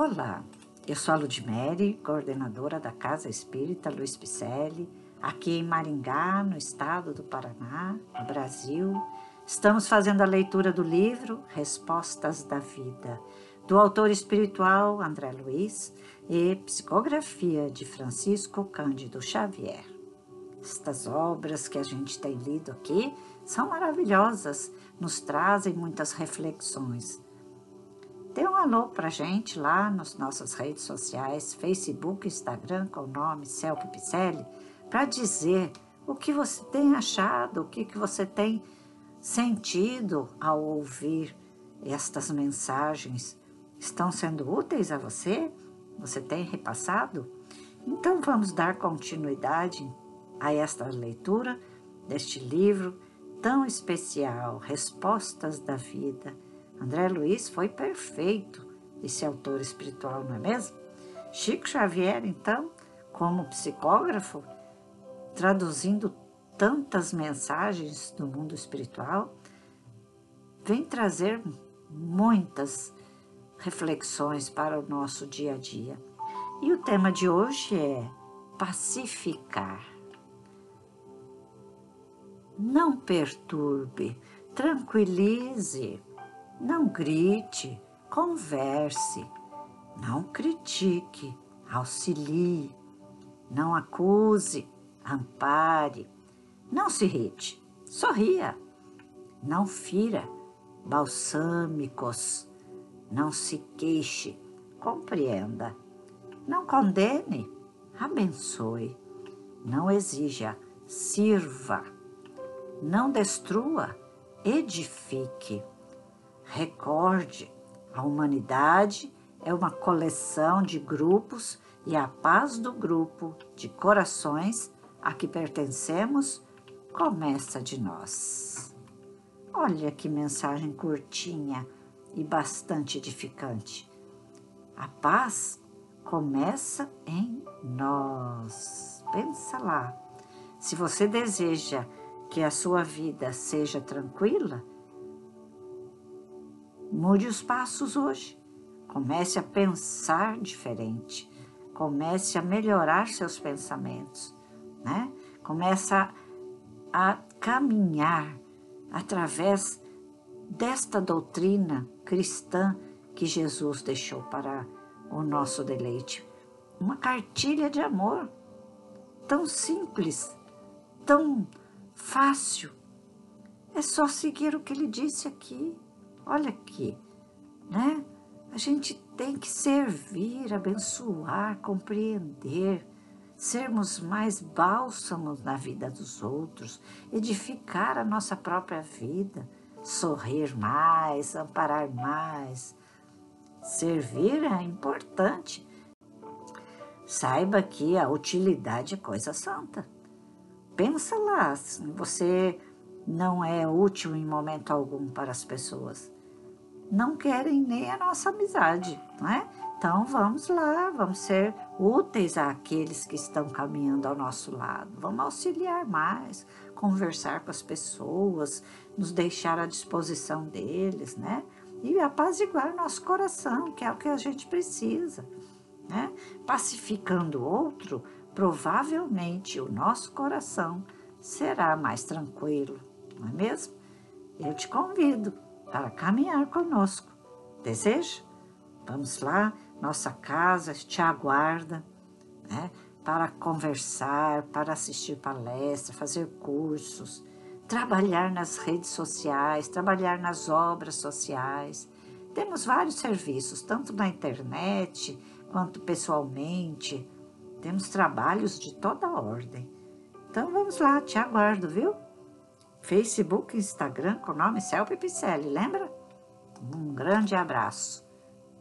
Olá, eu sou a Ludmere, coordenadora da Casa Espírita Luiz Picelli, aqui em Maringá, no estado do Paraná, no Brasil. Estamos fazendo a leitura do livro Respostas da Vida, do autor espiritual André Luiz e psicografia de Francisco Cândido Xavier. Estas obras que a gente tem lido aqui são maravilhosas, nos trazem muitas reflexões Dê um alô pra gente lá nas nossas redes sociais, Facebook, Instagram, com o nome Celpe Picelli, para dizer o que você tem achado, o que, que você tem sentido ao ouvir estas mensagens. Estão sendo úteis a você? Você tem repassado? Então vamos dar continuidade a esta leitura deste livro tão especial, Respostas da Vida André Luiz foi perfeito, esse autor espiritual, não é mesmo? Chico Xavier, então, como psicógrafo, traduzindo tantas mensagens do mundo espiritual, vem trazer muitas reflexões para o nosso dia a dia. E o tema de hoje é pacificar. Não perturbe, tranquilize não grite, converse, não critique, auxilie, não acuse, ampare, não se irrite, sorria, não fira, balsâmicos, não se queixe, compreenda, não condene, abençoe, não exija, sirva, não destrua, edifique Recorde, a humanidade é uma coleção de grupos e a paz do grupo de corações a que pertencemos começa de nós. Olha que mensagem curtinha e bastante edificante. A paz começa em nós. Pensa lá. Se você deseja que a sua vida seja tranquila, Mude os passos hoje. Comece a pensar diferente. Comece a melhorar seus pensamentos, né? Comece a, a caminhar através desta doutrina cristã que Jesus deixou para o nosso deleite. Uma cartilha de amor tão simples, tão fácil. É só seguir o que ele disse aqui. Olha aqui, né? A gente tem que servir, abençoar, compreender, sermos mais bálsamos na vida dos outros, edificar a nossa própria vida, sorrir mais, amparar mais. Servir é importante. Saiba que a utilidade é coisa santa. Pensa lá, você não é útil em momento algum para as pessoas não querem nem a nossa amizade, não é? Então vamos lá, vamos ser úteis àqueles que estão caminhando ao nosso lado. Vamos auxiliar mais, conversar com as pessoas, nos deixar à disposição deles, né? E apaziguar nosso coração, que é o que a gente precisa, né? Pacificando o outro, provavelmente o nosso coração será mais tranquilo, não é mesmo? Eu te convido para caminhar conosco. Deseja? Vamos lá, nossa casa te aguarda, né? Para conversar, para assistir palestra, fazer cursos, trabalhar nas redes sociais, trabalhar nas obras sociais. Temos vários serviços, tanto na internet quanto pessoalmente. Temos trabalhos de toda ordem. Então vamos lá, te aguardo, viu? Facebook, Instagram com o nome Celpe Picelli, lembra? Um grande abraço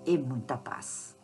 e muita paz.